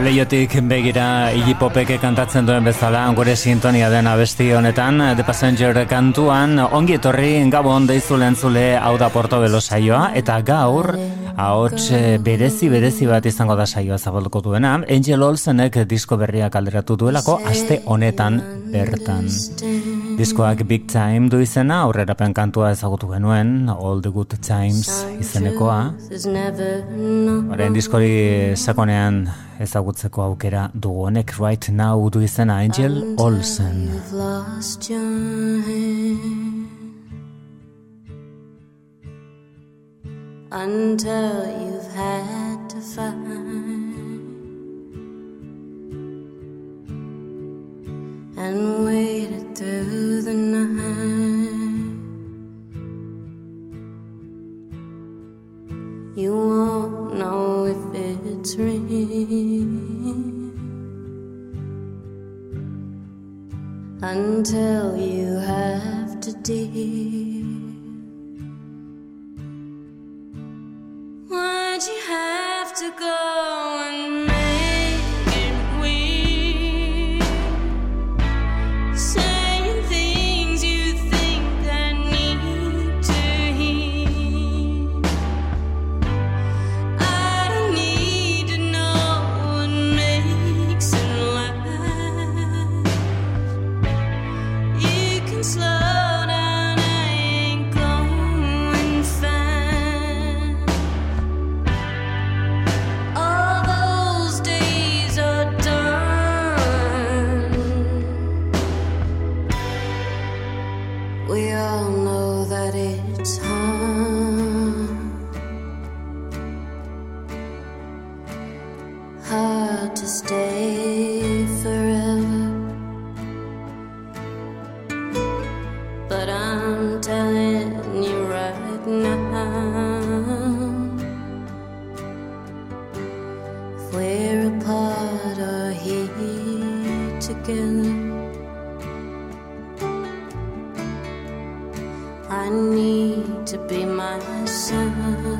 Leiotik begira Iggy kantatzen duen bezala gure sintonia den abesti honetan The Passenger kantuan. Ongi etorri gabon deizu lentzule hau da Portobelo saioa eta gaur ahots berezi berezi bat izango da saioa zabalduko duena. Angel Olsenek disko berriak alderatu duelako aste honetan bertan Diskoak Big Time du izena aurrerapen kantua ezagutu genuen All the Good Times izenekoa. Horren diskori sakonean ezagutzeko aukera dugu honek. Right now du izena Angel Olsen. Until you've had to find And waited through the night You won't know if it's real until you have to deal. Why'd you have to go and We're apart or here together. I need to be myself.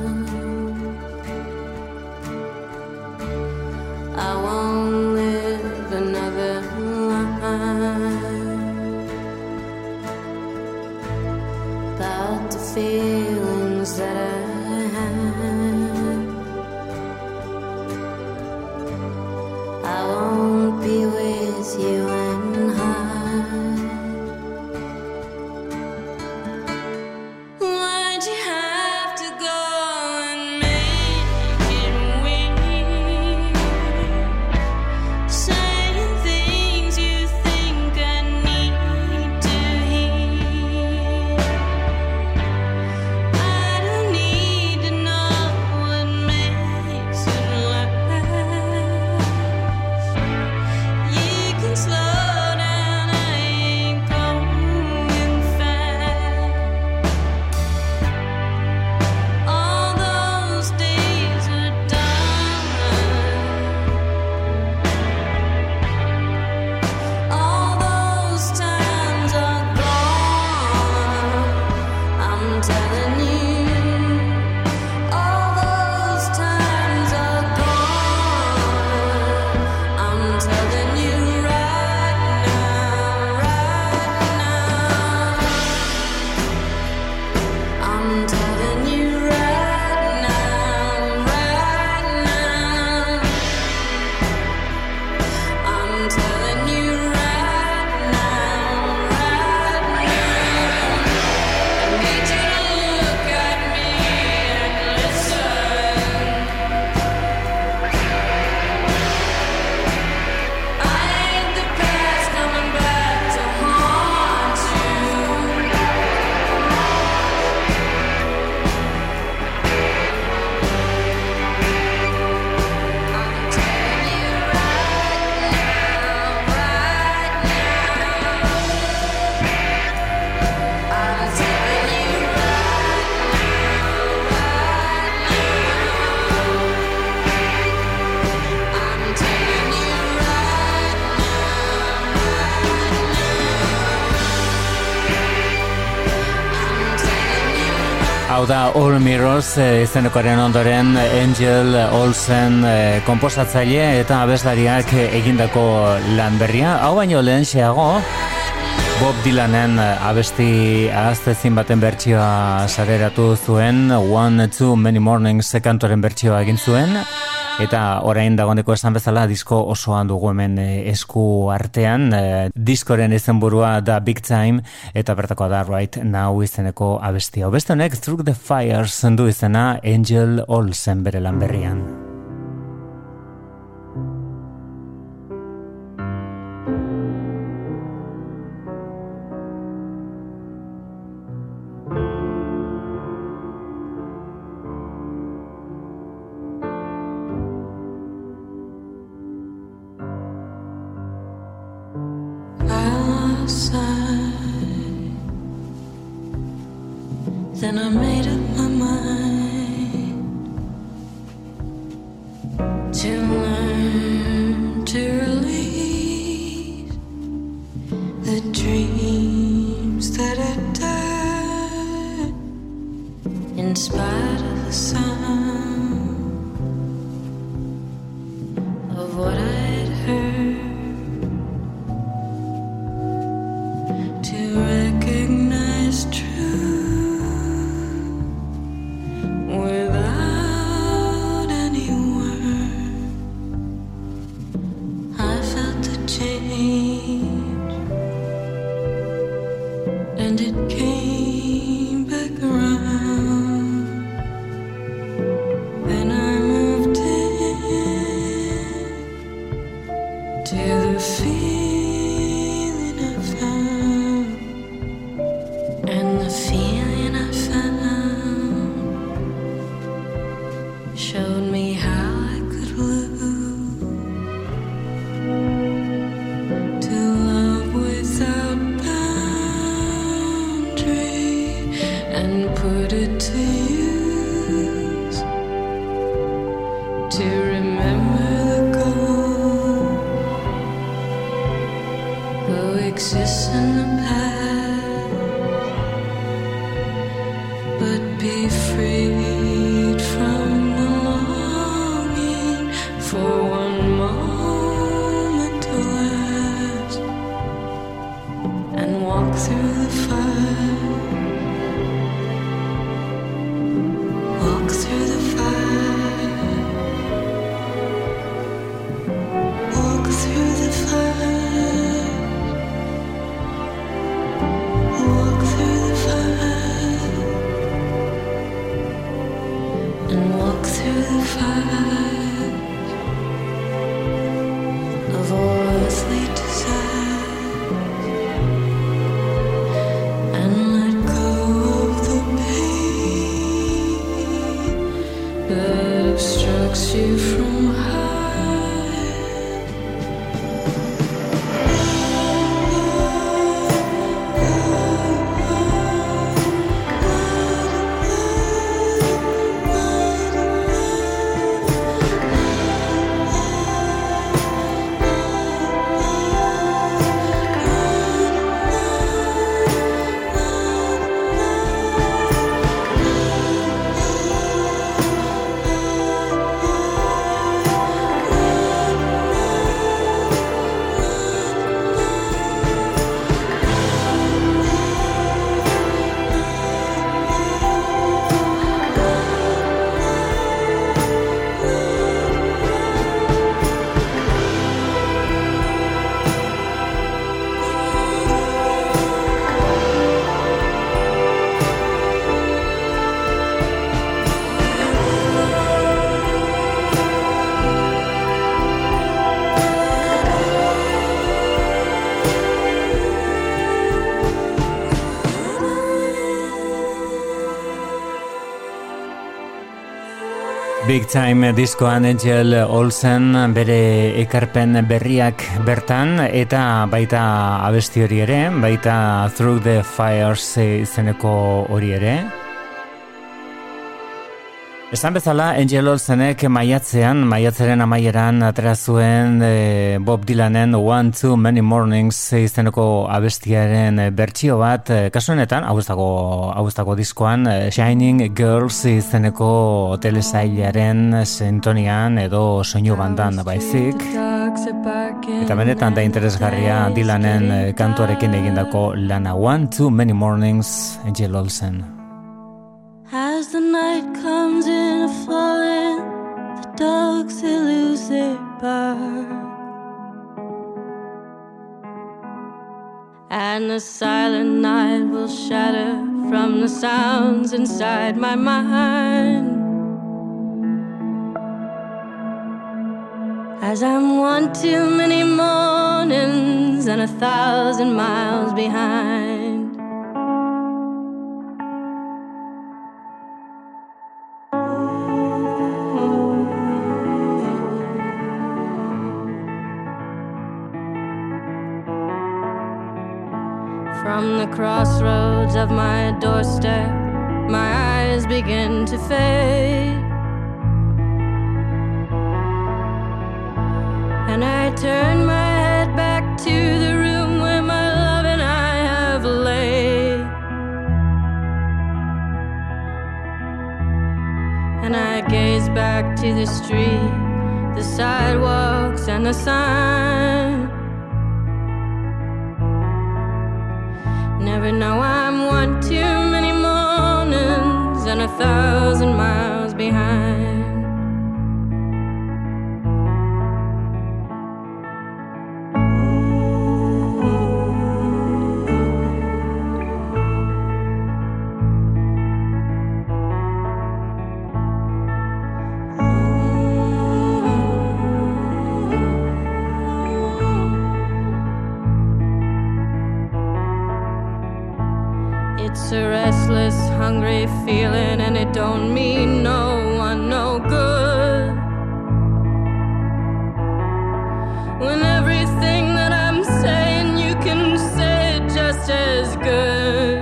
Hau da All Mirrors e, izenekoaren ondoren Angel Olsen e, komposatzaile eta abeslariak egindako lan berria. Hau baino lehen xeago, Bob Dylanen abesti ahaztezin baten bertsioa sareratu zuen, One, Two, Many Mornings kantoren bertsioa egin zuen. Eta orain dagoeneko esan bezala disko osoan dugu hemen eh, esku artean. Diskoren izenburua da Big Time eta bertako da Right Now izeneko abestia. Beste honek Through the Fires du izena Angel Olsen bere lan berrian. Big Time diskoan Angel Olsen bere ekarpen berriak bertan eta baita abesti hori ere, baita Through the Fires izeneko hori ere. Esan bezala, Angel Olsenek maiatzean, maiatzeren amaieran atera zuen e, Bob Dylanen One Too Many Mornings izeneko abestiaren bertsio bat, e, kasuenetan, hauztako diskoan, e, Shining Girls izeneko telesailaren sintonian edo soinu bandan baizik. Eta benetan da interesgarria Dylanen kantuarekin egindako lana One Too Many Mornings, Angel Olsen. As the night comes in a falling, the dogs they lose their bark. And the silent night will shatter from the sounds inside my mind. As I'm one too many mornings and a thousand miles behind. From the crossroads of my doorstep, my eyes begin to fade. And I turn my head back to the room where my love and I have laid. And I gaze back to the street, the sidewalks, and the sign. Never know I'm one too many mornings and a thousand miles behind. A restless, hungry feeling, and it don't mean no one no good. When everything that I'm saying you can say just as good.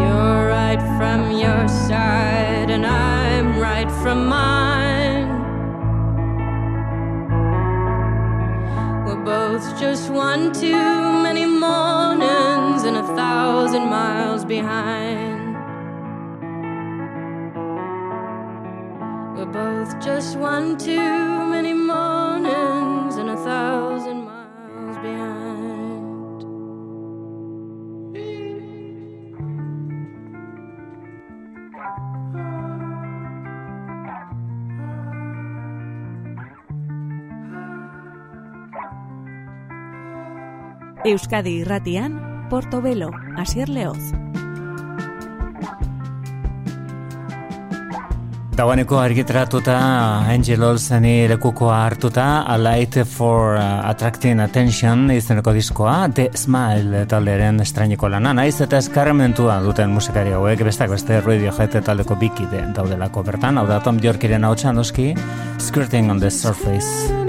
You're right from your side, and I'm right from mine. We're both just one too behind. We're both just one too many mornings and a thousand miles behind. Euskadi irratian, Portobelo, Asier Leoz. Dagoeneko argitratuta Angel Olseni lekukoa hartuta A Light for uh, Attracting Attention izeneko diskoa The Smile talderen estrainiko lana. Naiz eta eskarmentua duten musikari hauek bestak beste Radiohead taldeko bikide daudelako bertan. Hau da Tom Yorkiren hau txandoski Skirting on the Surface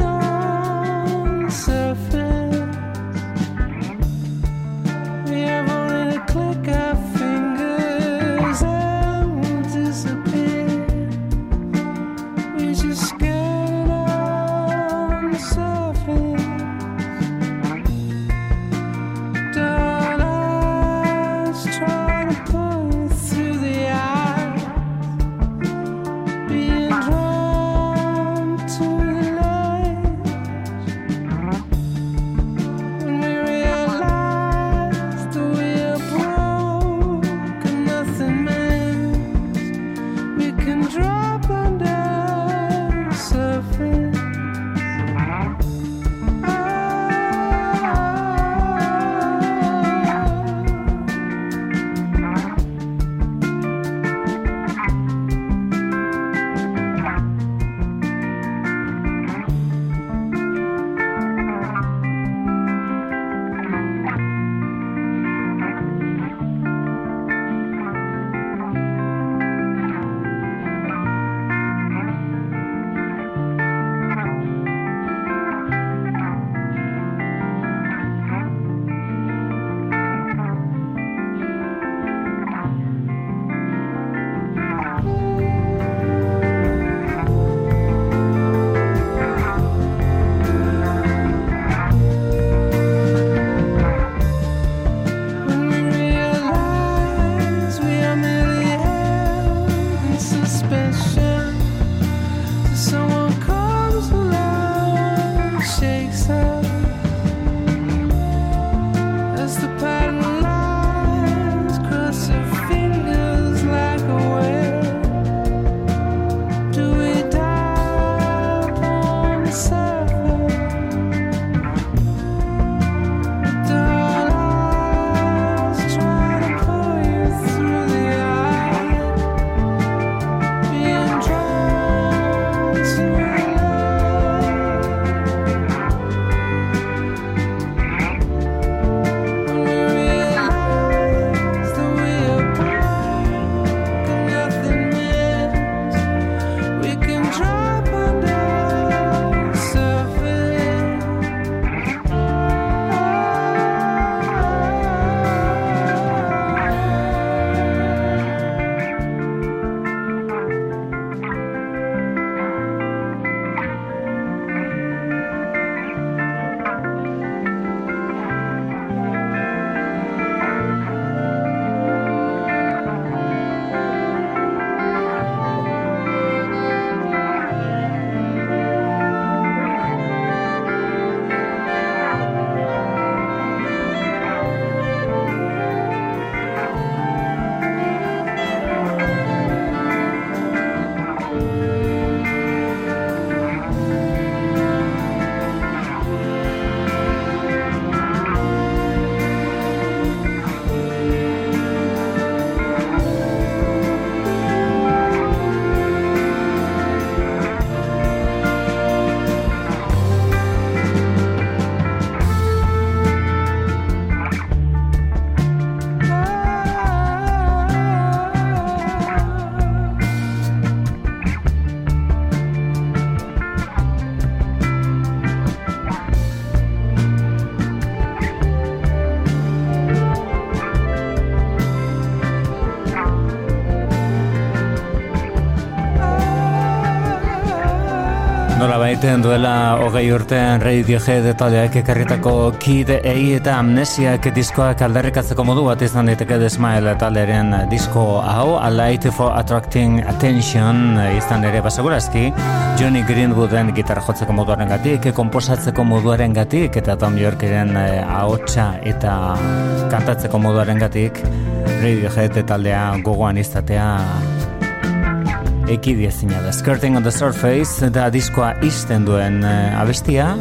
baiten duela hogei urtean Radiohead taldeak ekarritako Kid Ei eta Amnesiak diskoak aldarrikatzeko modu bat izan daiteke The Smile taldearen disko hau A Light for Attracting Attention izan ere basagurazki Johnny Greenwooden gitarra jotzeko moduaren gatik, komposatzeko moduaren gatik eta Tom Yorkeren eh, ahotsa eta kantatzeko moduaren gatik Radiohead taldea gogoan izatea ekidi ezina da. Skirting on the Surface da diskoa izten duen uh, abestia.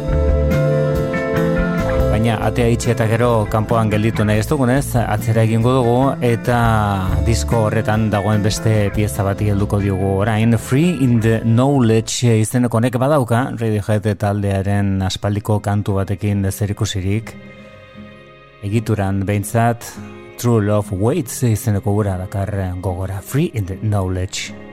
Baina atea itxi eta gero kanpoan gelditu nahi ez dugunez, atzera egingo dugu eta disko horretan dagoen beste pieza bati helduko diogu orain. Free in the Knowledge izeneko nek badauka, Radiohead taldearen aspaldiko kantu batekin dezerikusirik. Egituran behintzat, True Love Waits izeneko gura dakar gogora. Free in the Knowledge.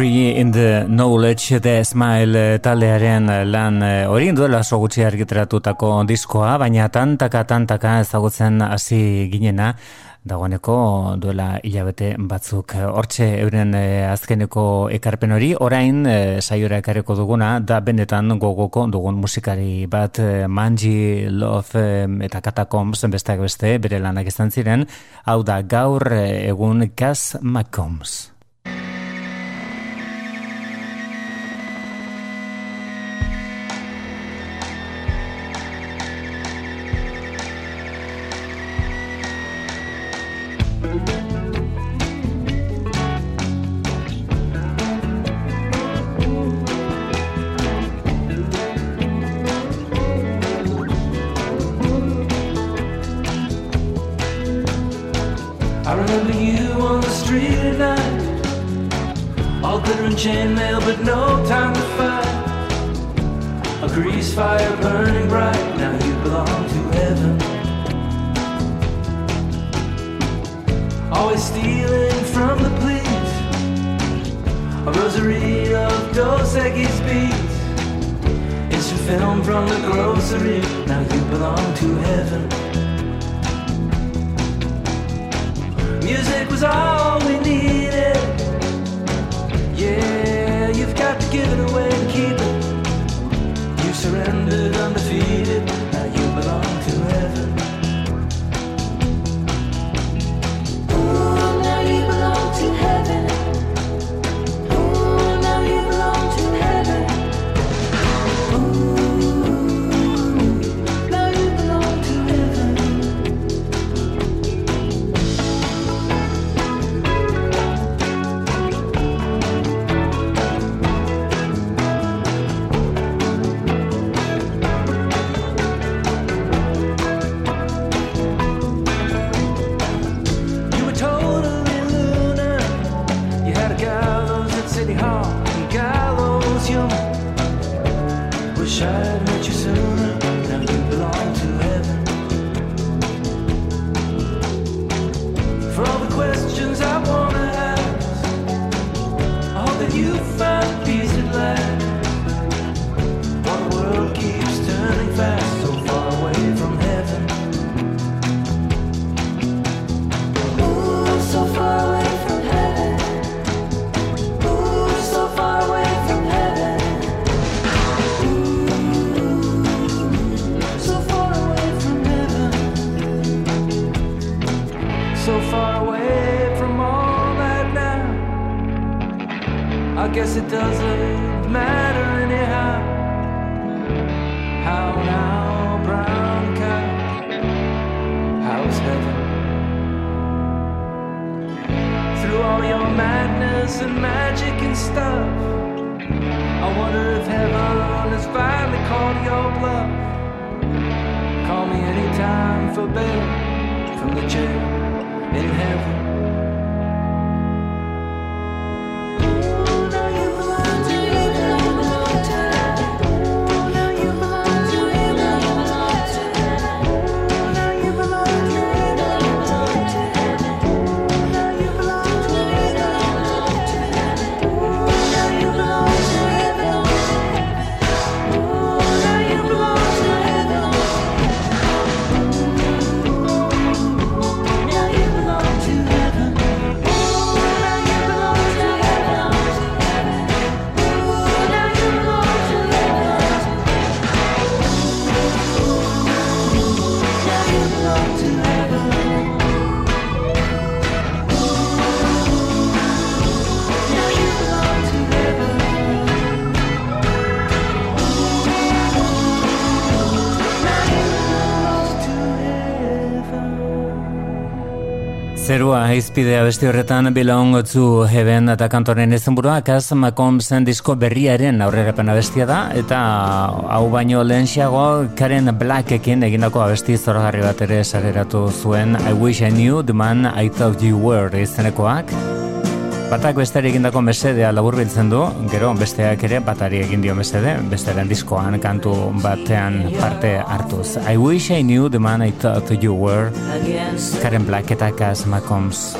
Free in the Knowledge the Smile eh, taldearen eh, lan eh, hori duela so gutxi argitratutako diskoa, baina tantaka tantaka ezagutzen hasi ginena dagoeneko duela hilabete batzuk. Hortxe euren azkeneko ekarpen hori, orain saiora ekareko duguna, da benetan gogoko dugun musikari bat Manji, Love eta Catacombs besteak beste bere lanak izan ziren, hau da gaur egun Gaz Macombs. I guess it doesn't matter anyhow. How now, brown cow? How's heaven? Through all your madness and magic and stuff, I wonder if heaven has finally caught your bluff. Call me anytime for bail from the jail in heaven. Zerua izpidea besti horretan Belong to Heaven eta kantoren izenburua. Kaz Macomsen disko berriaren aurrerapen bestia da eta hau baino lehenxiago Karen Blackekin egindako abesti zoragarri bat ere sareratu zuen I Wish I Knew The Man I Thought You Were izenekoak Batak besteari egindako mesedea labur biltzen du, gero besteak ere batari egin dio mesede, besteren diskoan kantu batean parte hartuz. I wish I knew the man I thought you were, Karen Black eta Cass McCombs.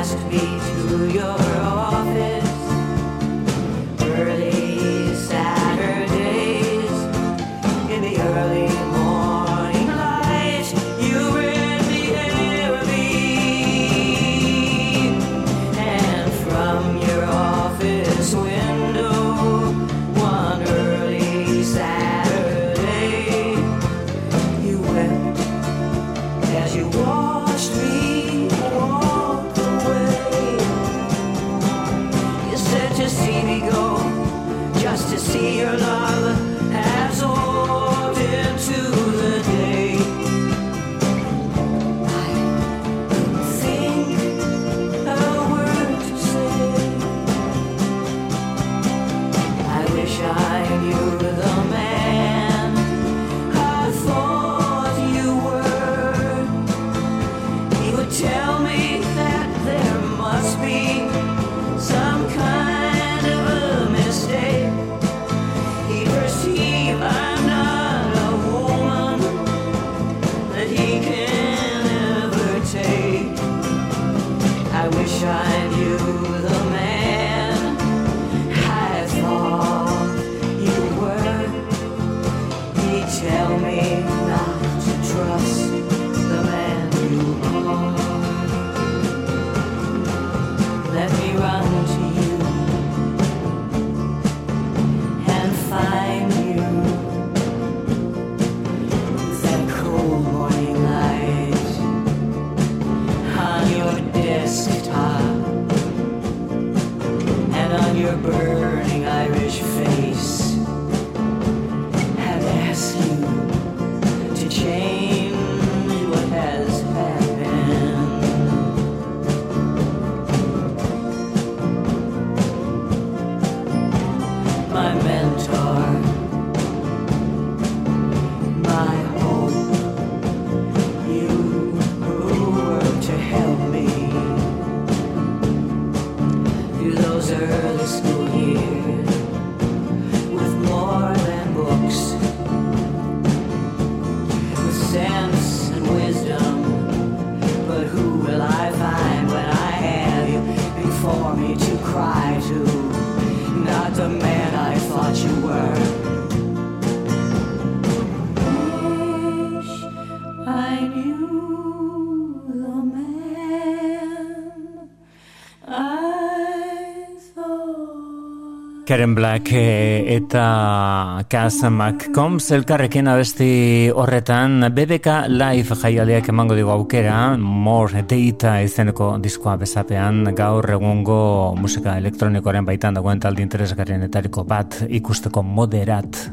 Asked me to your Karen Black eh, eta Cass McCombs elkarrekin abesti horretan BBK Live jaialdiak emango digu aukera More Data izeneko diskoa bezapean gaur egungo musika elektronikoaren baitan dagoen taldi interesgarrienetariko bat ikusteko moderat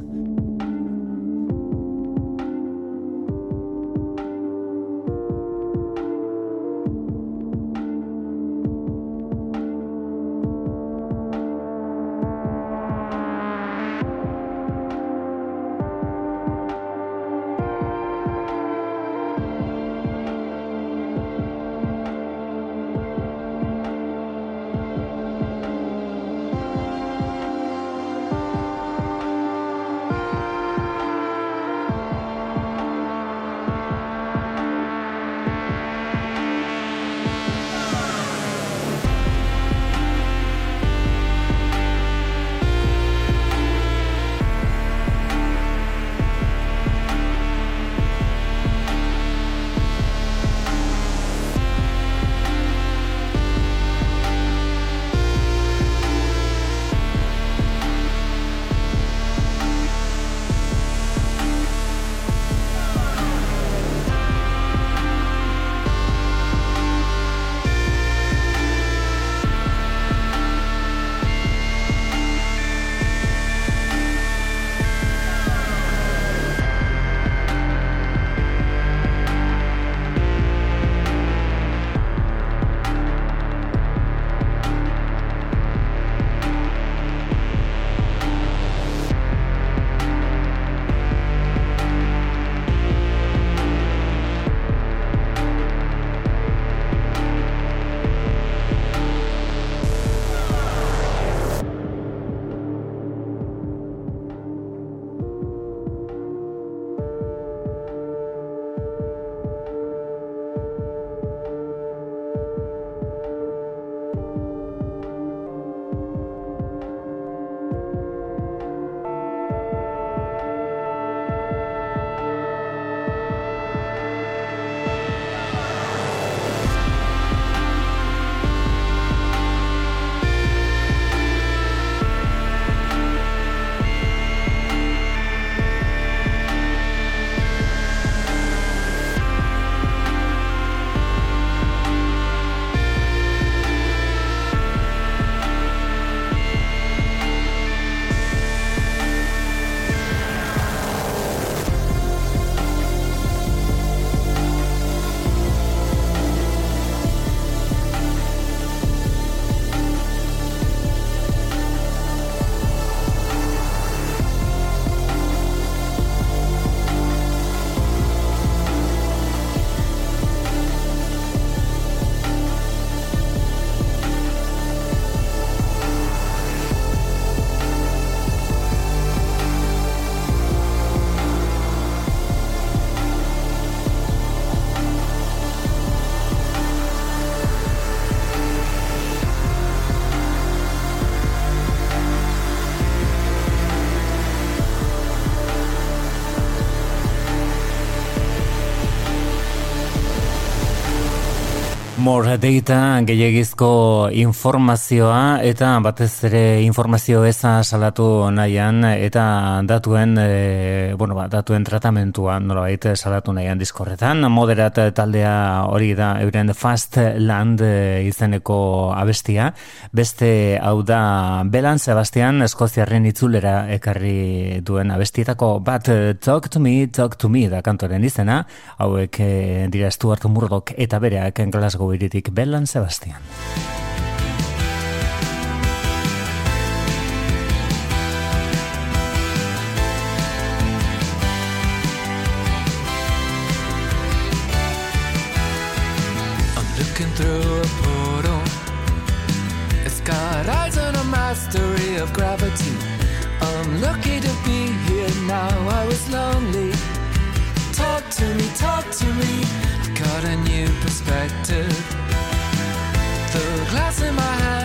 More data gehiagizko informazioa eta batez ere informazio eza salatu nahian eta datuen e, bueno, ba, datuen tratamentua nolabait salatu nahian diskorretan. Moderat taldea hori da euren Fast Land e, izeneko abestia. Beste hau da Belan Sebastian Eskoziarren itzulera ekarri duen abestietako bat Talk to me, Talk to me da kantoren izena. Hauek e, dira Stuart Murdoch eta bereak Glasgow iritik Bellan Sebastian. looking through a portal. It's got eyes and a mastery in my hand,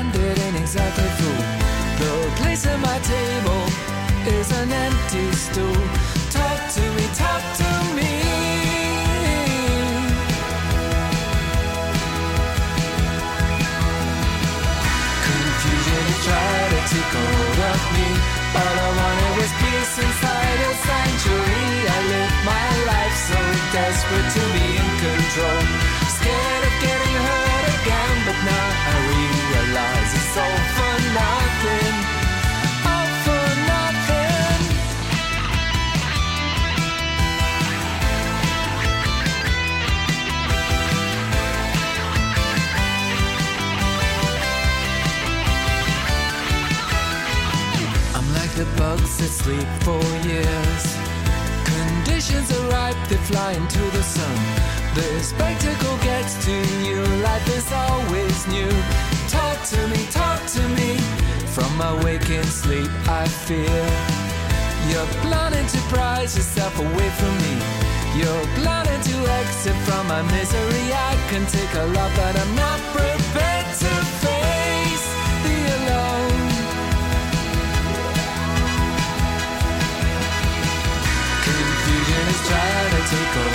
that sleep for years. Conditions are ripe, they fly into the sun. The spectacle gets too new, life is always new. Talk to me, talk to me. From my waking sleep, I fear. You're planning to prize yourself away from me. You're planning to exit from my misery. I can take a lot, but I'm not prepared Confusion is trying to take a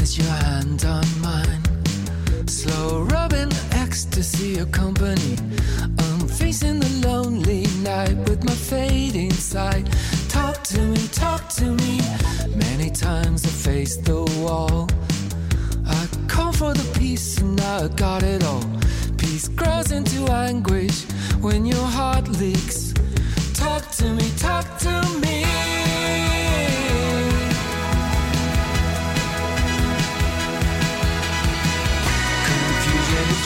Is your hand on mine. Slow rubbing ecstasy accompany. I'm facing the lonely night with my fading sight. Talk to me, talk to me. Many times I faced the wall. I call for the peace and now I got it all. Peace grows into anguish when your heart leaks. Talk to me, talk to me.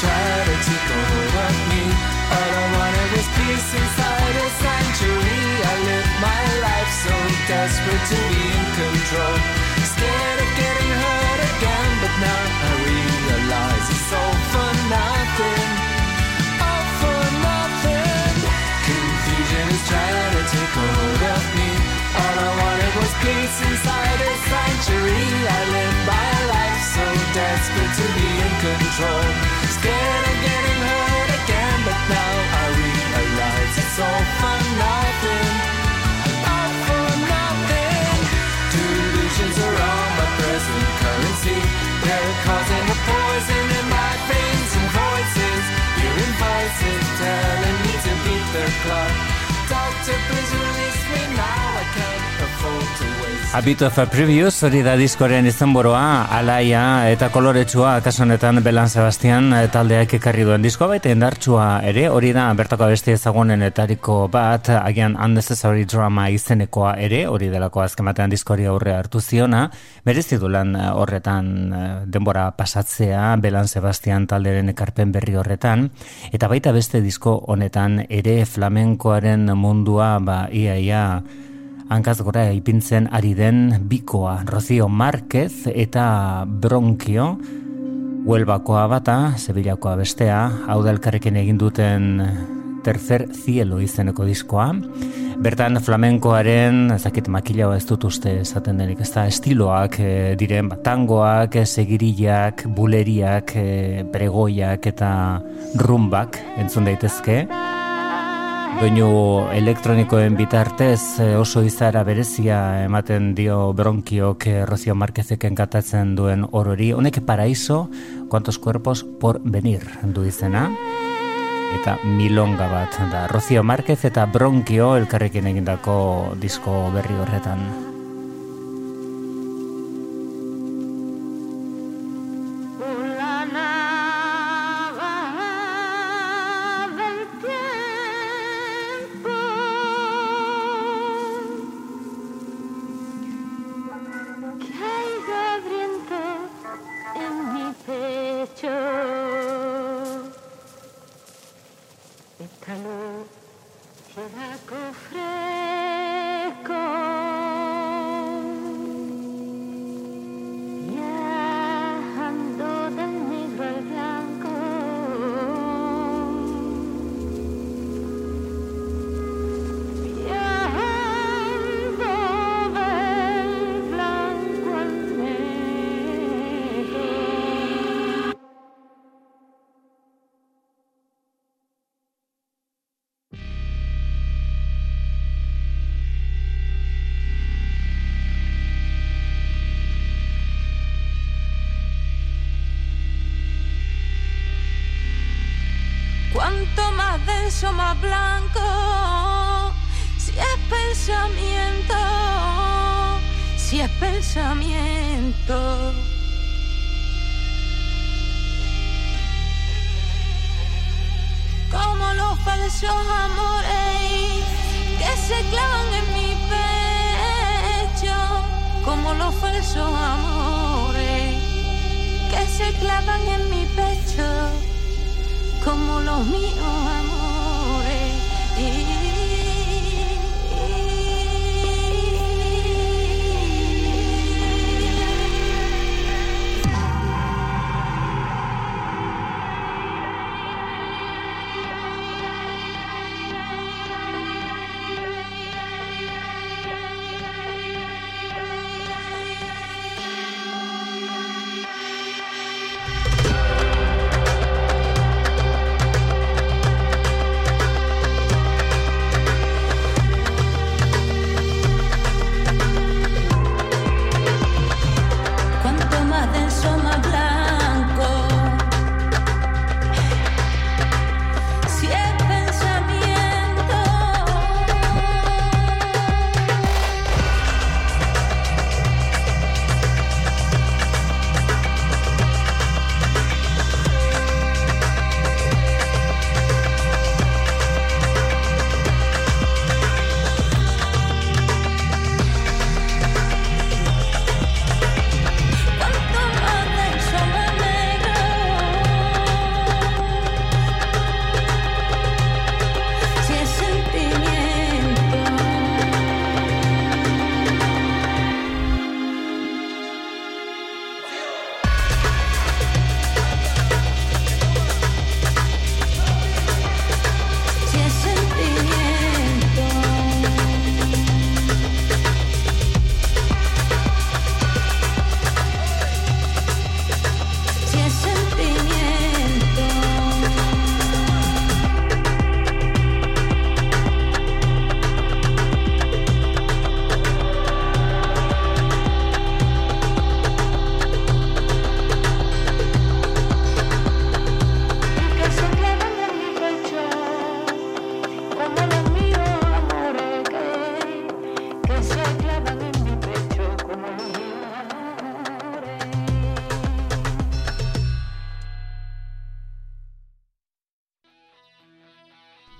Trying to take hold of me. All I wanted was peace inside a sanctuary. I lived my life so desperate to be in control. Scared of getting hurt again, but now I realize it's all for nothing. All for nothing. Confusion is trying to take hold of me. All I wanted was peace inside a sanctuary. I lived my life so desperate to be in control. Instead bit of a previews, hori da diskoren izenboroa, alaia eta koloretsua, kaso honetan Belan Sebastian eh, taldeak ekarri duen diskoa baita indartsua ere, hori da bertako beste ezagunenetariko bat, agian unnecessary drama izenekoa ere, hori delako azken batean diskori aurre hartu ziona, berezi du lan eh, horretan eh, denbora pasatzea, Belan Sebastian talderen ekarpen berri horretan, eta baita beste disko honetan ere flamenkoaren mundua, ba, ia, ia, hankaz gora ipintzen ari den bikoa Rocio Marquez eta Bronkio Huelbakoa bata, Sevillakoa bestea, hau da elkarrekin egin duten tercer cielo izeneko diskoa. Bertan flamenkoaren, ezakit makila ez dut uste esaten denik, ez da estiloak e, diren batangoak, segirillak, buleriak, e, pregoiak eta rumbak entzun daitezke. Doinu elektronikoen bitartez eh, oso izara berezia ematen dio bronkiok eh, Rocio Marquezeken katatzen duen orori. Honek paraiso, kuantos cuerpos por venir du izena. Eta milonga bat da. Rocio Marquez eta bronkio elkarrekin egindako disko berri horretan. Más blanco, si es pensamiento, si es pensamiento. Como los falsos amores que se clavan en mi pecho, como los falsos amores que se clavan en mi pecho, como los míos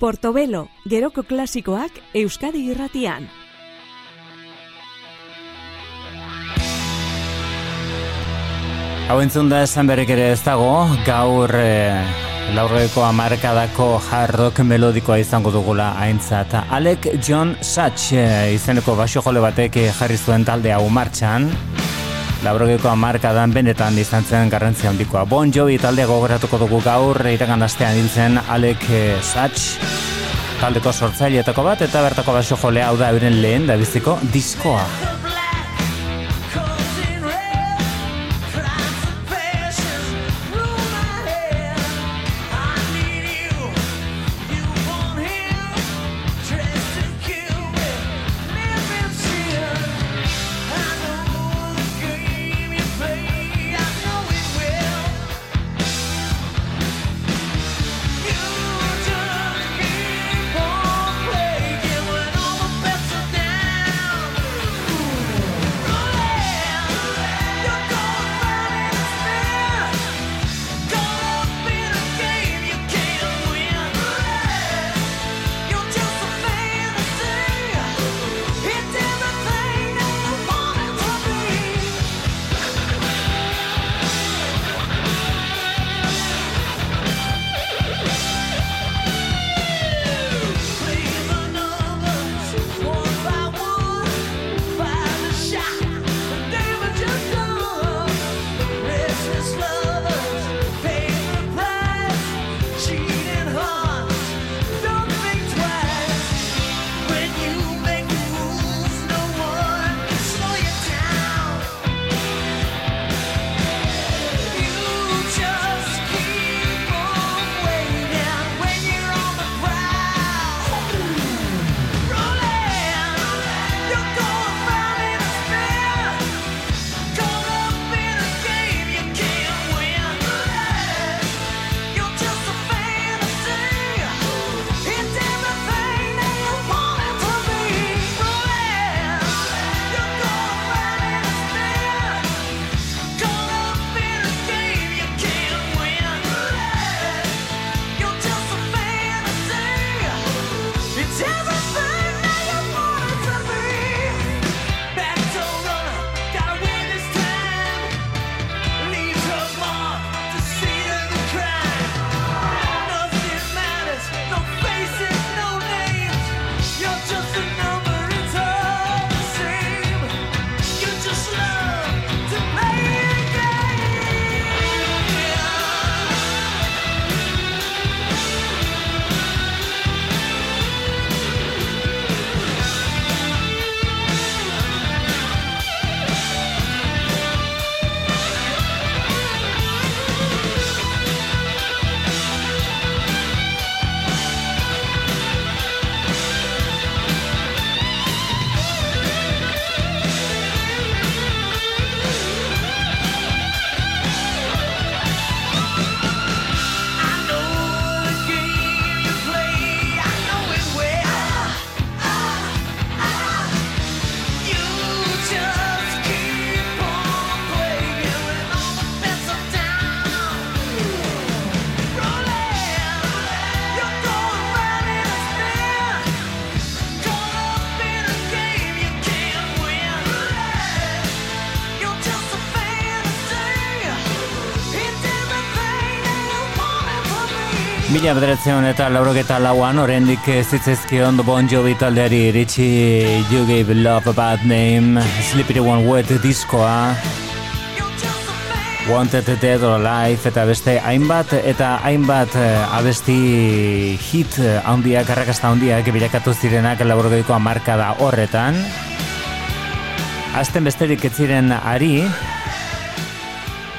Portobelo, geroko klasikoak Euskadi irratian. Hau entzun da esan berrik ere ez dago, gaur e, laurreko amarkadako hard melodikoa izango dugula aintzat. Alec John Such e, izeneko basio jole batek jarri zuen talde hau martxan. Laurogeko amarkadan benetan izan zen garrantzia handikoa. Bon Jovi talde gogoratuko dugu gaur, iragan astean hiltzen Alec eh, Such taldeko sortzaileetako bat, eta bertako basio jolea hau da euren lehen da biziko diskoa. Mila bederatzean eta laurogeta lauan oraindik zitzezkion Bon Jovi taldeari iritsi You Gave Love a Bad Name Slippery One Wet diskoa. Wanted Dead or Alive eta beste hainbat eta hainbat eh, abesti hit handiak, arrakasta handiak bilakatu zirenak laurogeko marka da horretan. Azten besterik ez ziren ari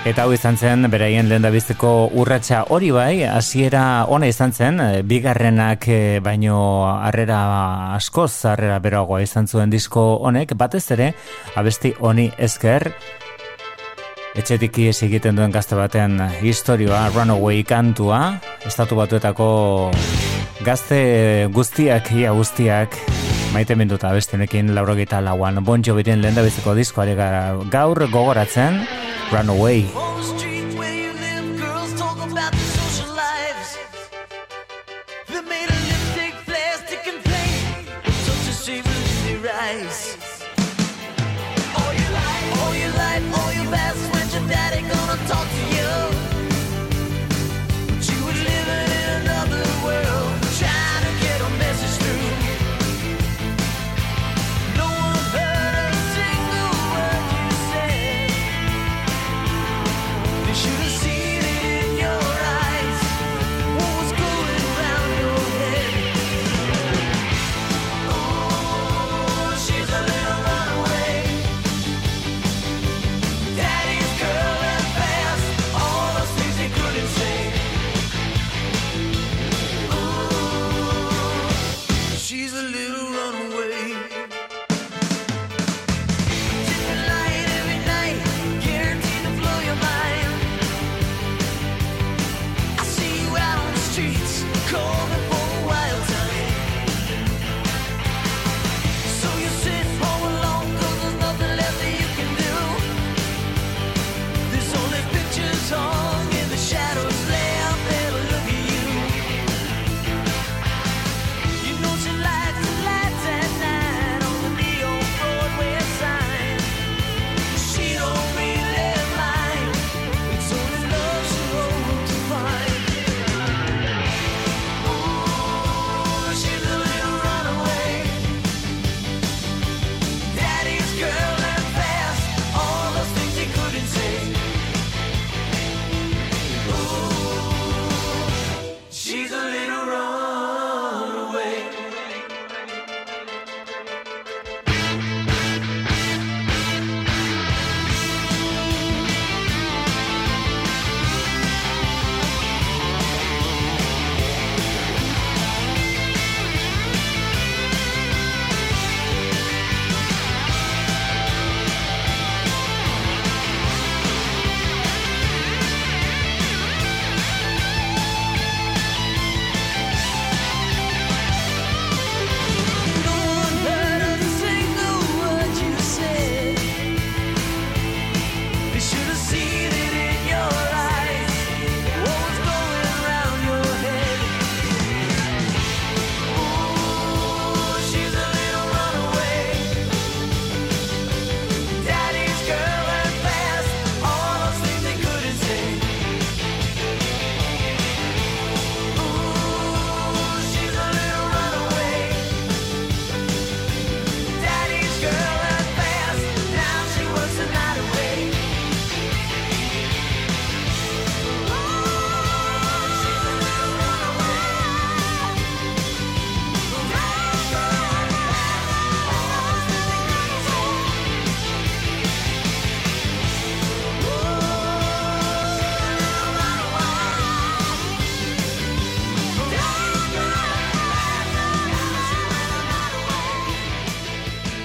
Eta hau izan zen, beraien lehen dabizteko urratsa hori bai, hasiera ona izan zen, eh, bigarrenak eh, baino harrera askoz, harrera beroagoa izan zuen disko honek, batez ere, abesti honi esker, etxetik ies egiten duen gazte baten historioa, runaway kantua, estatu batuetako gazte guztiak, ia guztiak, maite minduta abestenekin laurogeita lauan, bon jo lehen dabizteko diskoari gaur gogoratzen, run away.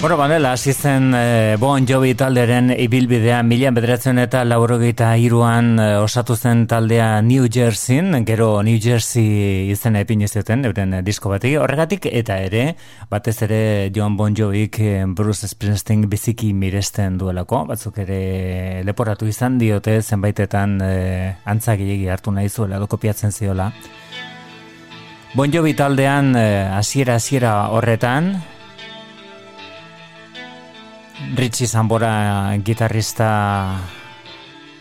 Bueno, banela, hasi zen eh, Bon Jovi talderen ibilbidea mila bederatzen eta laurogeita iruan eh, osatu zen taldea New Jersey, gero New Jersey izena epin izuten, euren eh, disko bati, horregatik eta ere, batez ere John Bon Jovik Bruce Springsteen biziki miresten duelako, batzuk ere leporatu izan diote zenbaitetan eh, antzagilegi hartu nahi zuela, kopiatzen ziola. Bon Jovi taldean hasiera hasiera horretan, Richie Zambora gitarrista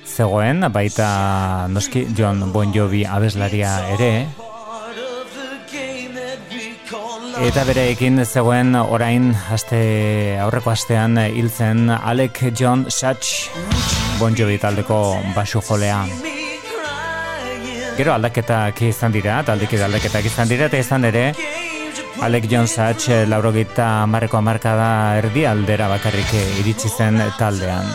zegoen, baita noski John Bon Jovi abeslaria ere, eta bereekin zegoen orain aste aurreko astean hiltzen Alec John Such Bon Jovi taldeko basu jolea. Gero aldaketak izan dira, taldeki aldaketak izan dira, eta izan ere, Alec John Such laurogeita marreko amarkada erdi aldera bakarrik iritsi zen taldean.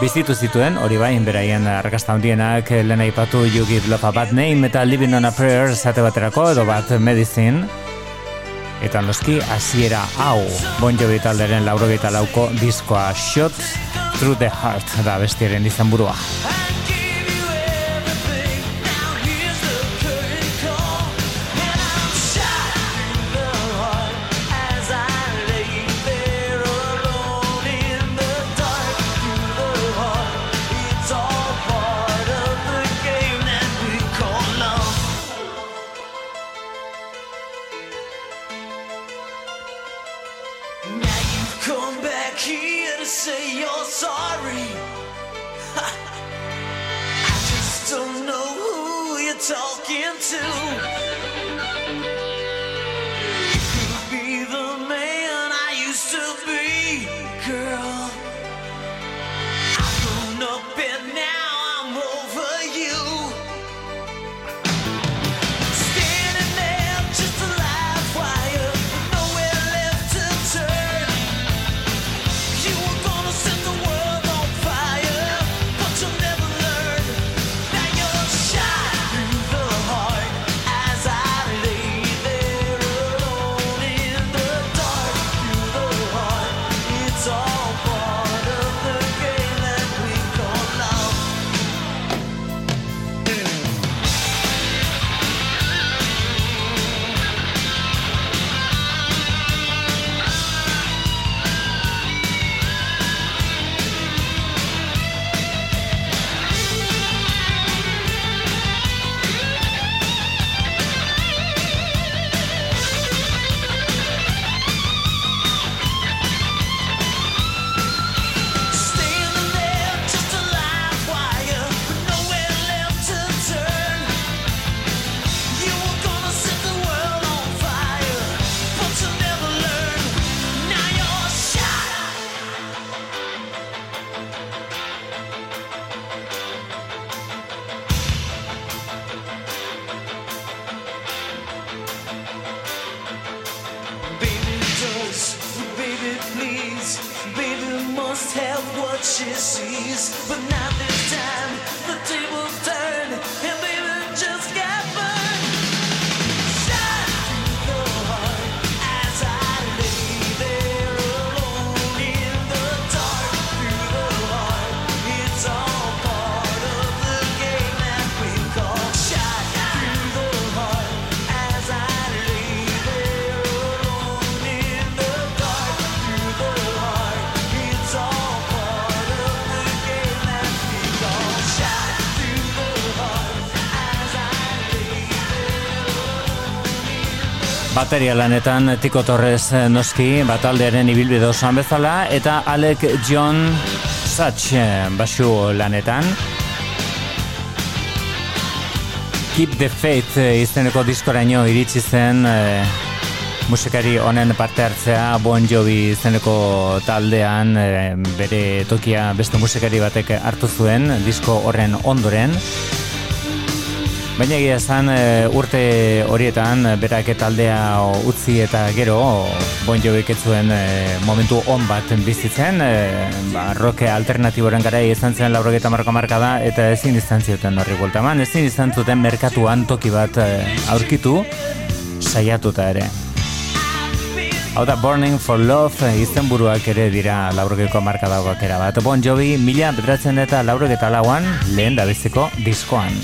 Bizitu zituen, hori bai, beraien argazta handienak, lehen aipatu You Give Love a Bad Name eta Living on a Prayer zate baterako edo bat Medicine. Eta noski, hasiera hau, Bon Jovi talderen laurogeita lauko diskoa Shot Through the Heart da bestiaren izan burua. Bateria lanetan Tiko Torres eh, noski bataldearen ibilbide osoan bezala eta Alec John Such eh, basu lanetan. Keep the Faith eh, izeneko diskoraino iritsi zen eh, musikari honen parte hartzea Bon Jovi izeneko taldean eh, bere tokia beste musikari batek hartu zuen disko horren ondoren Baina egia esan e, urte horietan e, berak taldea utzi eta gero Bon Jovik etzuen e, momentu on bat bizitzen, e, ba, roke alternatiboren gara izan zen laurogeta marko marka da eta ezin izan zioten horri gueltaman, ezin izan zuten merkatuan toki bat aurkitu saiatuta ere. Hau da Burning for Love izenburuak ere dira laurogeko marka dagoak bat. Bon Jovi mila bedratzen eta laurogeta lauan lehen da diskoan.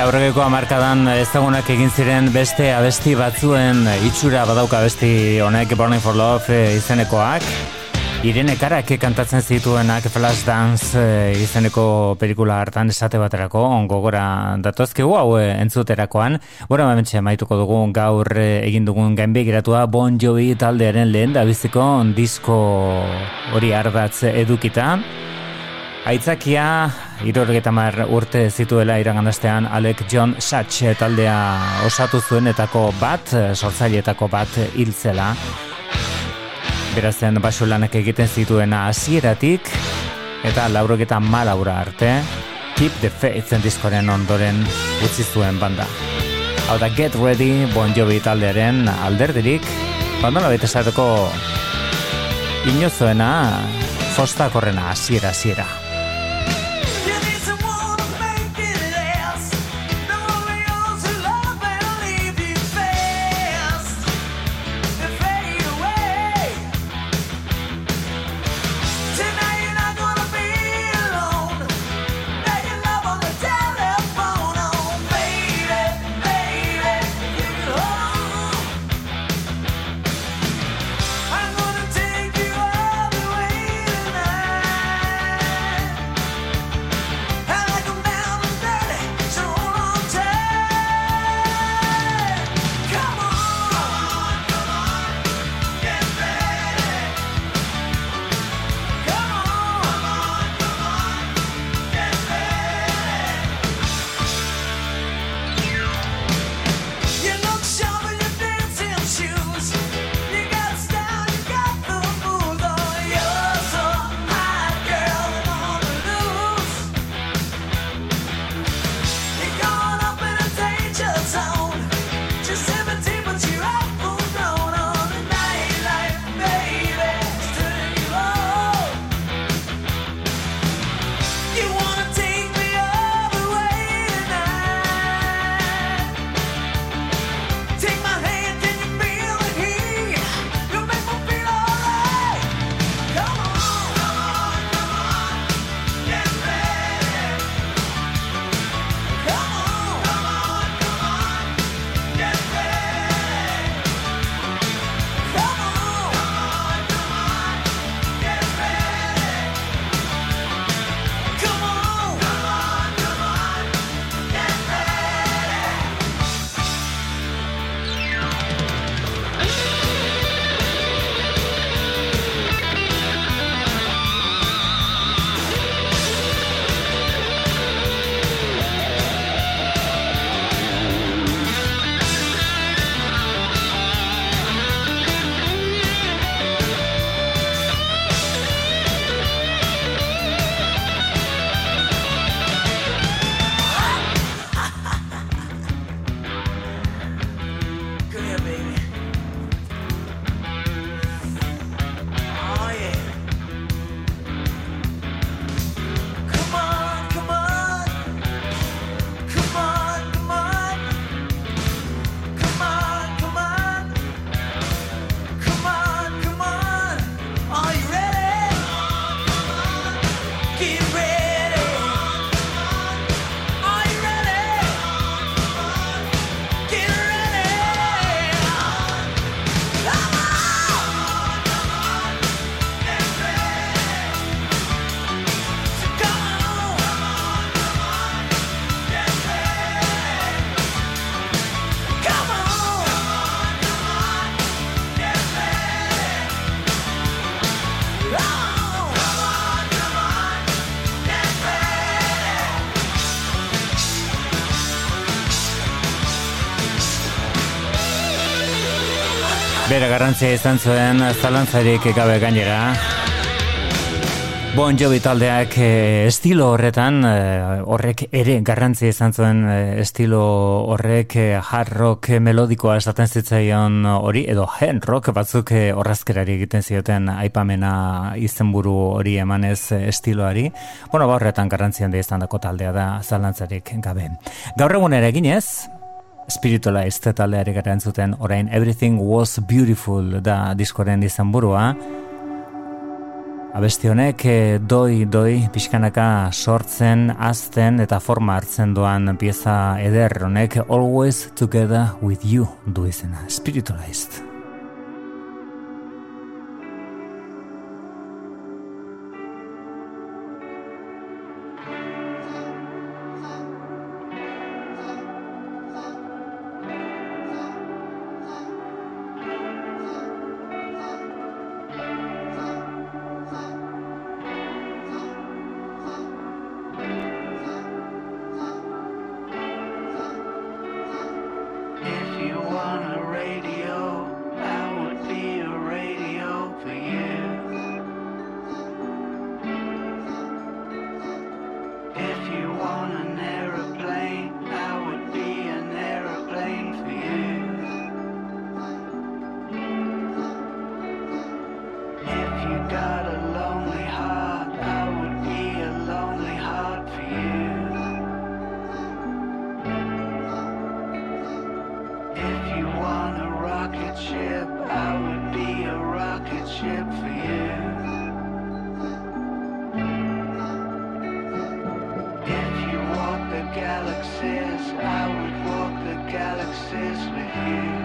laurregeko amarkadan ezagunak egin ziren beste abesti batzuen itxura badauka abesti honek Burning for Love eh, izenekoak. Irene Karak kantatzen zituenak Flash Dance eh, izeneko pelikula hartan esate baterako ongogora datozkigu hau eh, entzuterakoan. Bueno, mementxe maituko dugu gaur egin dugun gainbe geratua Bon Jovi taldearen lehen da biziko disko hori ardatz edukita. edukita. Aitzakia, irorgeta mar urte zituela iragandastean Alec John Satch taldea osatu zuenetako bat, sortzailetako bat hiltzela. Berazen baso lanak egiten zituena hasieratik eta laurogeta malaura arte, Keep the Faith diskoren ondoren utzi zuen banda. Hau da Get Ready Bon Jovi taldearen alderdirik, bandola baita esateko inozoena, fosta korrena, hasiera. asiera. Garrantzia izan zuen zalantzarik gabe gainera. Bon Jovi taldeak eh, estilo horretan, eh, horrek ere garrantzia izan zuen eh, estilo horrek eh, hard rock melodikoa esaten zitzaion hori, edo hand rock batzuk eh, horrazkerari egiten zioten aipamena izenburu hori emanez estiloari. Bueno, ba horretan garrantzian da izan dako taldea da zalantzarik gabe. Gaur egun ere eginez, Spiritualized taldeari gara entzuten orain Everything Was Beautiful da diskoren izenburua. Abesti honek eh, doi doi pixkanaka sortzen, azten eta forma hartzen doan pieza eder honek Always Together With You du izena, Spiritualized. Galaxies with you.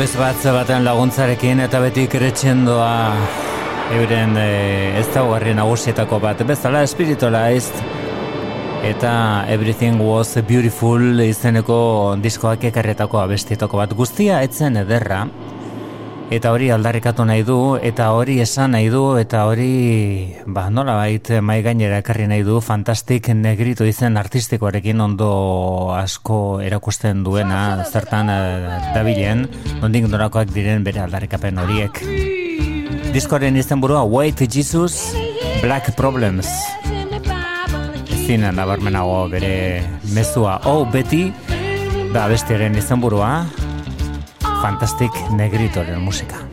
Abez bat baten laguntzarekin eta beti kretxendoa euren e, ez dagoarri nagusietako bat. Bezala espiritualized eta Everything Was Beautiful izeneko diskoak ekarretako abestietako bat. Guztia etzen ederra eta hori aldarrikatu nahi du eta hori esan nahi du eta hori ba, nola bait mai gainera ekarri nahi du fantastik negrito izen artistikoarekin ondo asko erakusten duena zertan uh, dabilen ondik dorakoak diren bere aldarrikapen horiek. Diskoaren izen burua Wait Jesus Black Problems. Zinen nabarmenago bere mezua. Oh beti da bestiaren izen burua Fantastic Negrito de música.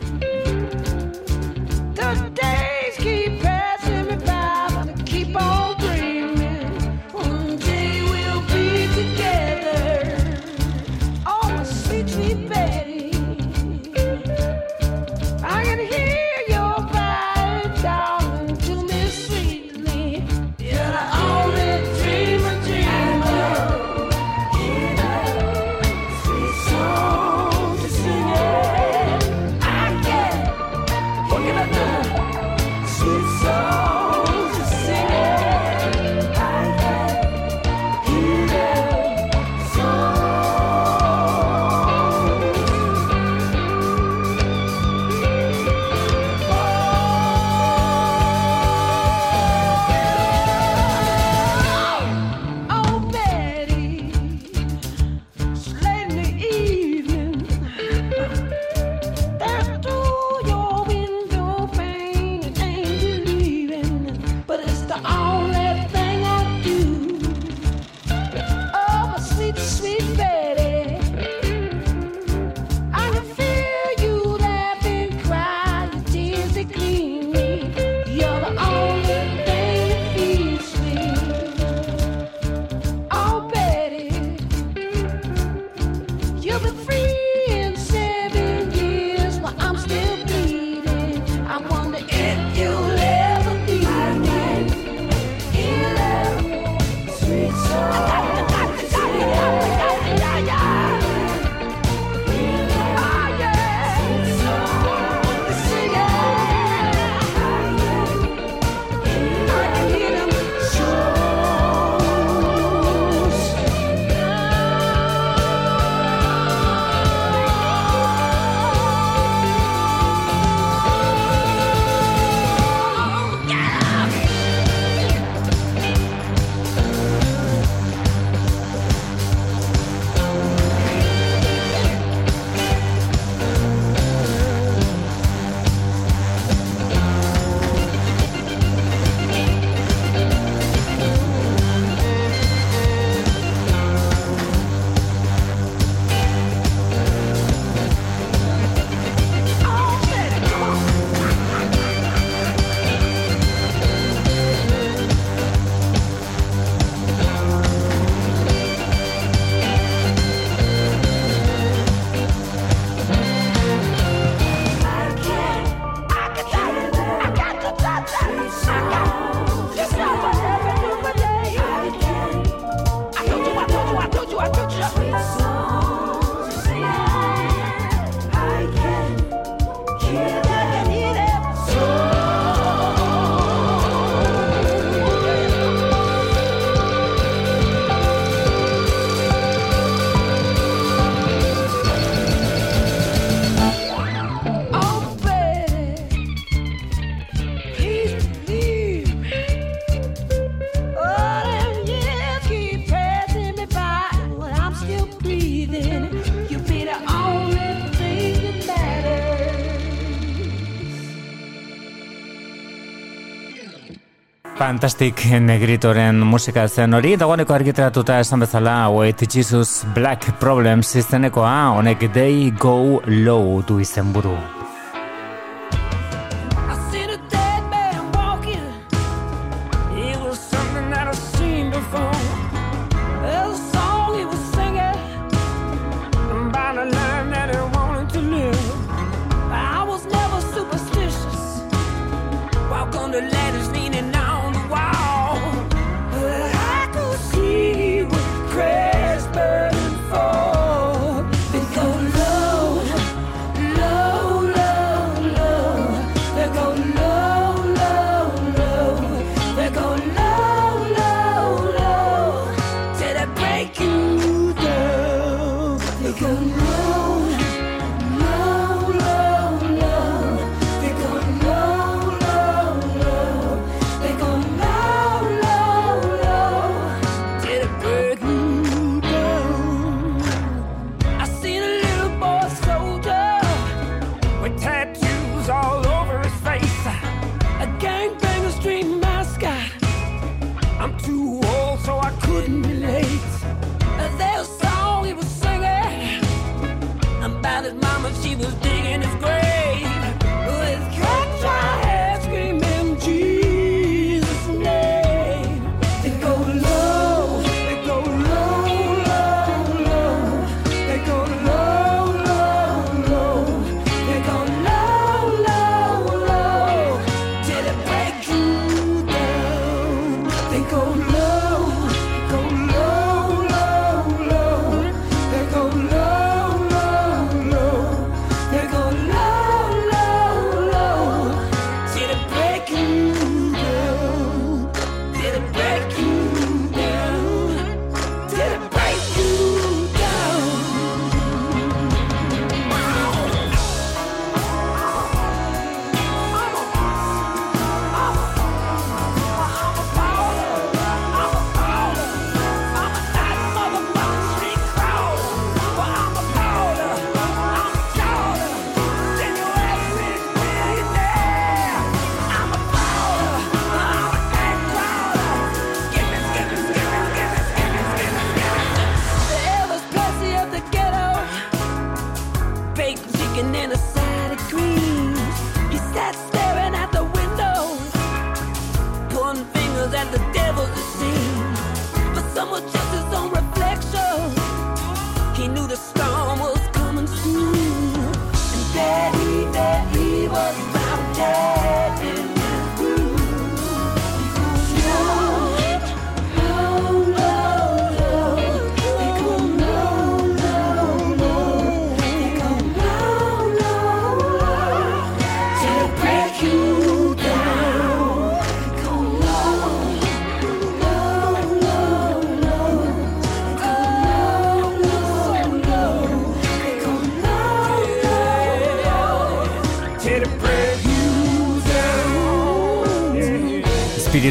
Fantastic Negritoren musika zen hori, dagoeneko argitaratuta esan bezala Wait Jesus Black Problems izenekoa, honek They Go Low du izen buru.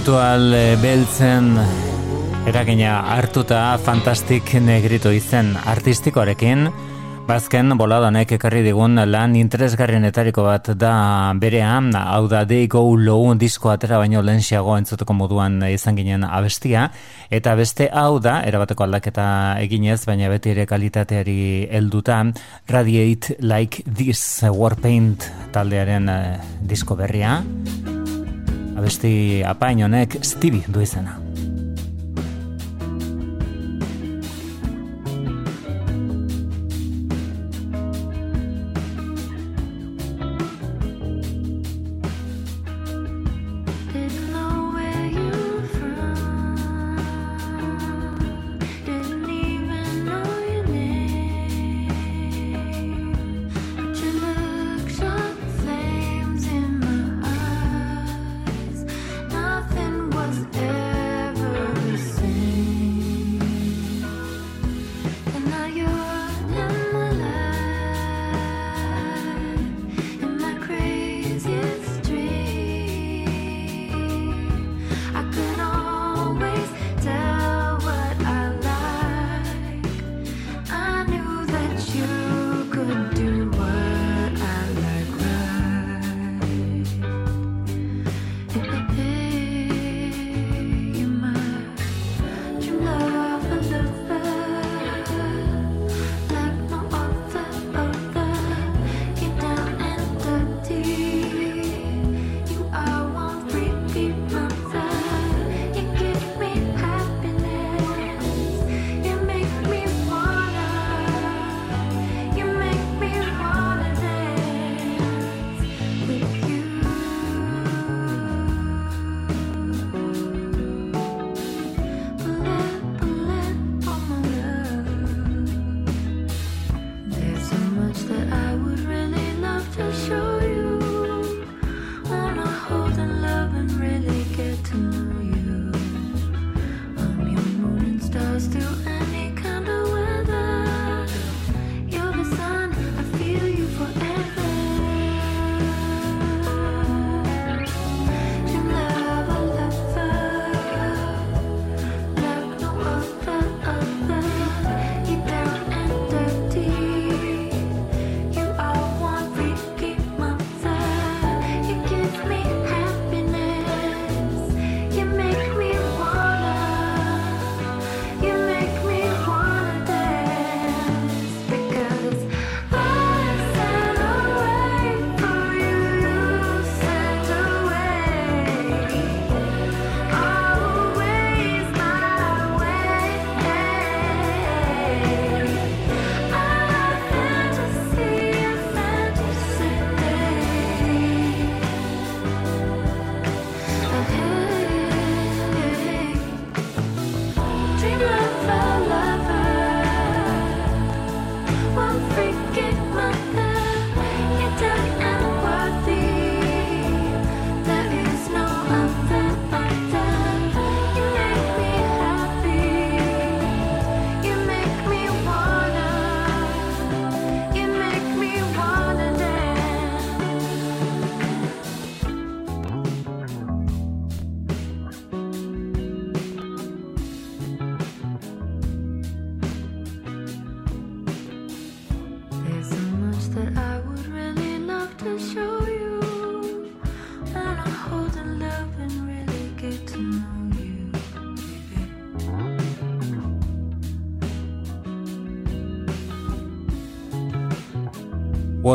kontzeptual eh, beltzen eragina hartuta fantastik negrito izen artistikoarekin, Bazken boladonek ekarri digun lan interesgarrienetariko bat da berea, hau da They Go Low disko atera baino lehensiago entzuteko moduan izan ginen abestia, eta beste hau da, erabateko aldaketa eginez, baina beti ere kalitateari helduta, Radiate Like This Warpaint taldearen eh, disko berria, abesti apain honek Stevie du izena.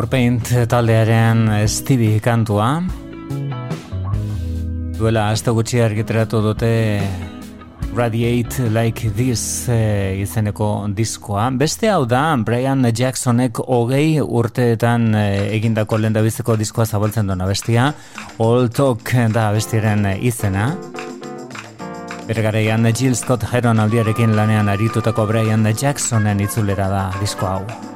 Warpaint taldearen Stevie kantua duela azte gutxi argitratu dute Radiate Like This e, izeneko diskoa. Beste hau da, Brian Jacksonek hogei urteetan e, egindako lenda bizeko diskoa zabaltzen duena bestia. All Talk da bestiren izena. Bergareian Jill Scott Heron aldiarekin lanean aritutako Brian Jacksonen itzulera da disko. Hau.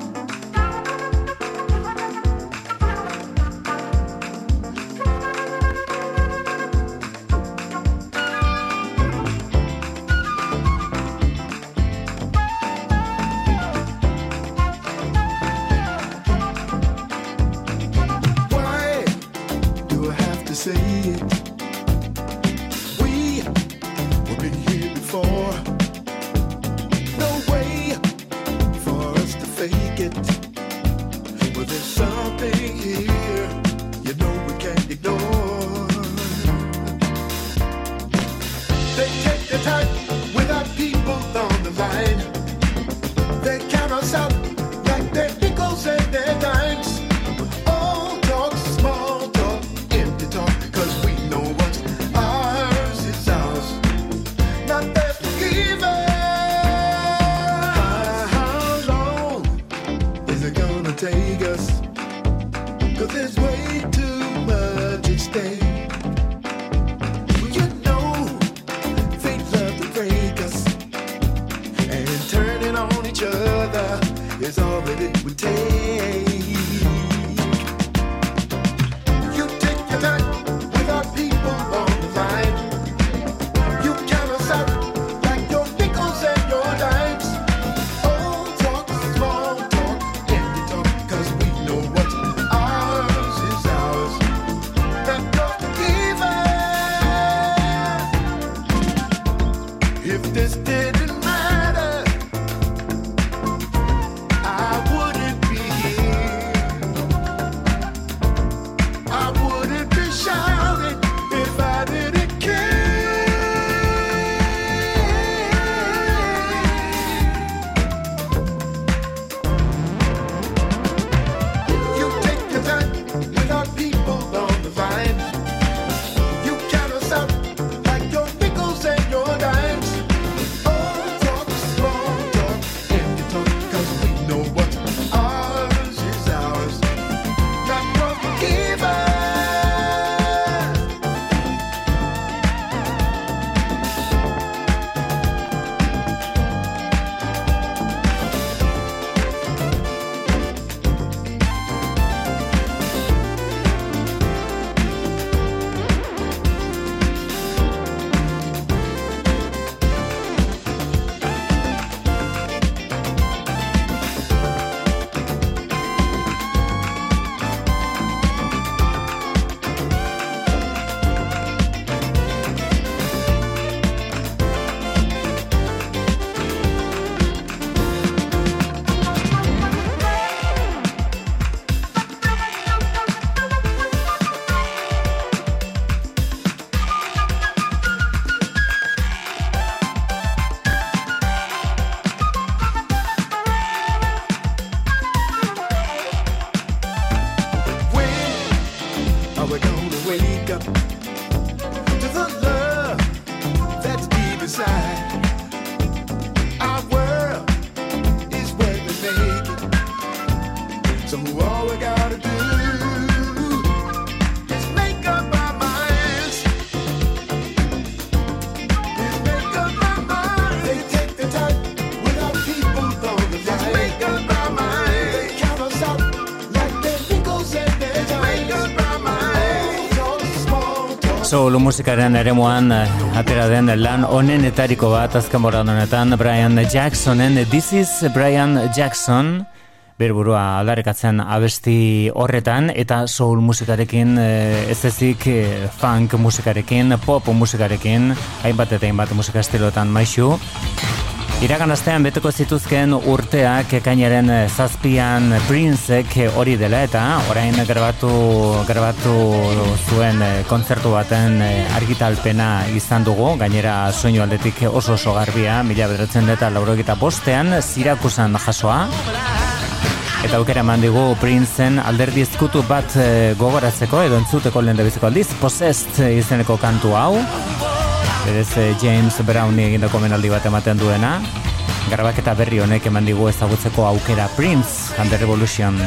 Soul musikaren eremuan eh, atera den lan onenetariko bat azken boran honetan Brian Jacksonen. This is Brian Jackson berburua aldarekatzen abesti horretan eta soul musikarekin eh, ez ezik eh, funk musikarekin, pop musikarekin hainbat eta hainbat musika estilotan maixu Iragan astean beteko zituzken urteak ekainaren zazpian Princek hori dela eta orain grabatu, grabatu zuen kontzertu baten argitalpena izan dugu, gainera soinu aldetik oso oso garbia, mila bederatzen eta lauro bostean, zirakusan jasoa. Eta aukera eman digu Princeen alderdi ezkutu bat gogoratzeko edo entzuteko lehen aldiz, Possessed izeneko kantu hau. Berez eh, James Browni egindako menaldi bat ematen duena. Grabaketa berri honek eman digu ezagutzeko aukera Prince and the Revolution.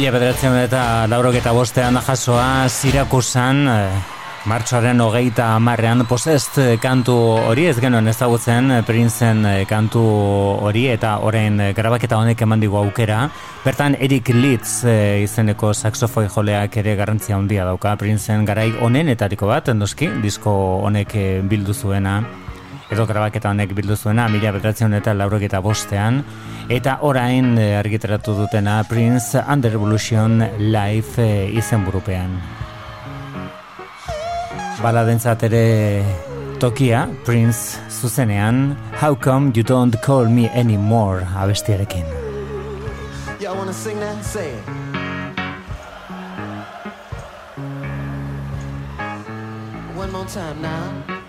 Mila bederatzen eta laurogeta bostean jasoa Sirakusan eh, martxoaren hogeita amarrean posest kantu hori ez genuen ezagutzen eh, Princeen eh, kantu hori eta orain eh, grabaketa honek eman digu aukera. Bertan Eric eh, izeneko saxofoi joleak ere garrantzia handia dauka. Princeen garai honenetariko bat noski disko honek eh, bildu zuena edo grabaketa honek bildu zuena mila bederatzen eta laurogeta bostean eta orain eh, argitaratu dutena Prince the Revolution Live eh, izen burupean. Baladentzat ere tokia Prince zuzenean How come you don't call me anymore abestiarekin. Y'all wanna sing that? Say it. One more time now.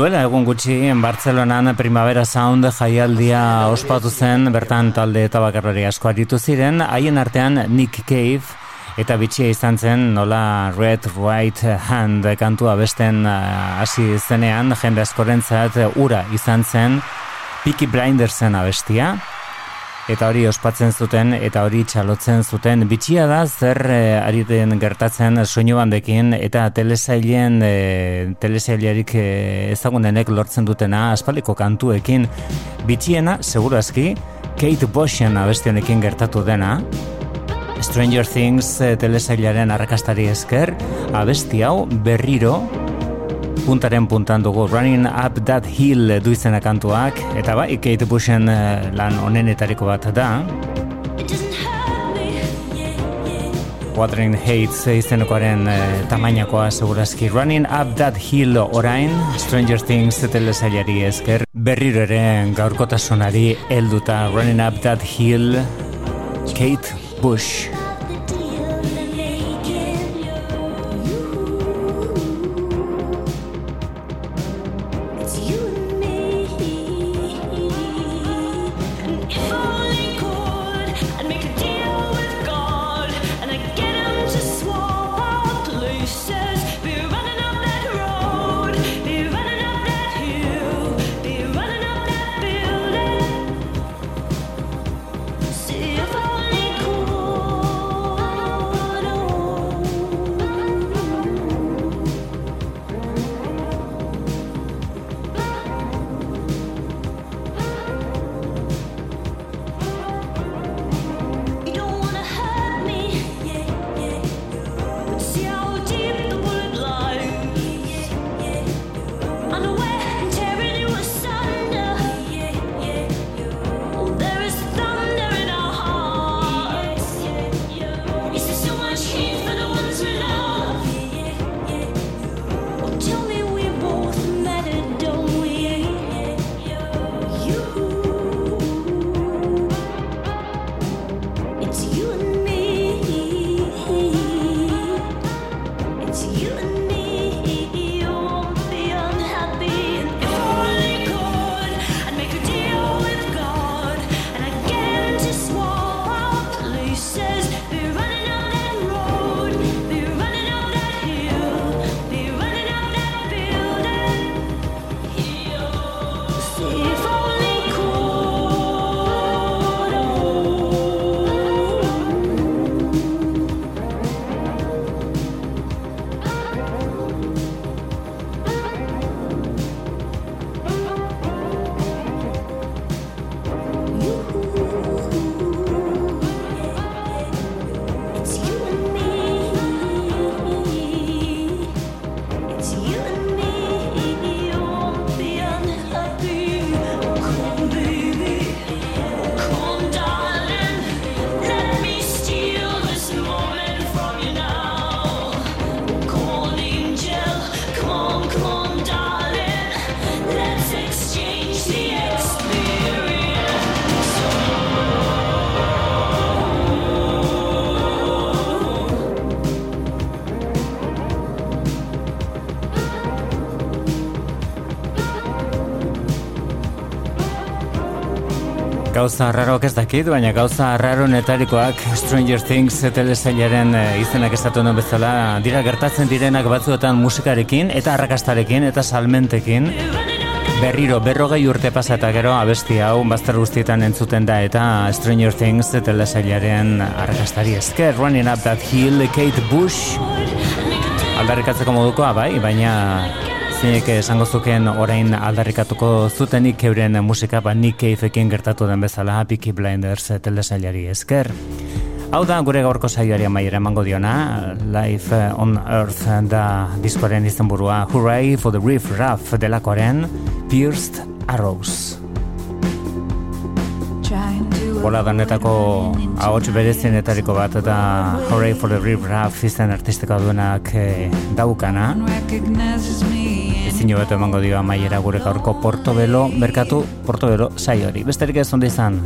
Duela egun gutxi, Bartzelonan Primavera Sound jaialdia ospatu zen, bertan talde eta bakarrari asko aritu ziren, haien artean Nick Cave, eta bitxia izan zen nola Red Right Hand kantua besten eh, hasi zenean, jende askorentzat ura izan zen, Peaky Blindersen abestia, eta hori ospatzen zuten eta hori txalotzen zuten. Bitxia da zer e, ari den gertatzen soinu bandekin eta telesailen e, telesailerik e, ezagunenek lortzen dutena aspaliko kantuekin. Bitxiena segurazki Kate Boshen abestionekin gertatu dena. Stranger Things telesailaren arrakastari esker abesti hau berriro puntaren puntan dugu Running Up That Hill du izena kantuak. Eta bai Kate Bushen eh, lan onenetariko bat da. Wuthering Heights izenekoaren eh, tamainakoa segurazki Running Up That Hill orain Stranger Things telesailari esker. Berriro ere gaurkotasunari helduta Running Up That Hill Kate Bush Gauza arraroak ez dakit, baina gauza arraro netarikoak Stranger Things telesailaren e, izenak estatu non bezala dira gertatzen direnak batzuetan musikarekin eta arrakastarekin eta salmentekin. Berriro berrogei urte pasa eta gero abesti hau bazter guztietan entzuten da eta Stranger Things telesailaren arrakastari esker. Running Up That Hill, Kate Bush. Aldarrikatzeko modukoa bai, baina zeinek esango zuken orain aldarrikatuko zutenik euren musika ba Nick Cave-ekin gertatu den bezala Peaky Blinders telesailari esker. Hau da gure gaurko saioari amaiera emango diona, Life on Earth da diskoaren izenburua Hooray for the Riff Raff delakoaren Pierced Arrows. Bola danetako ahots berezienetariko bat eta Hooray for the Riff Raff izan artistikoa duenak eh, daukana. Ezin beto emango dio amaiera gure gaurko Portobelo, merkatu Portobelo saiori. Besterik ez onde izan.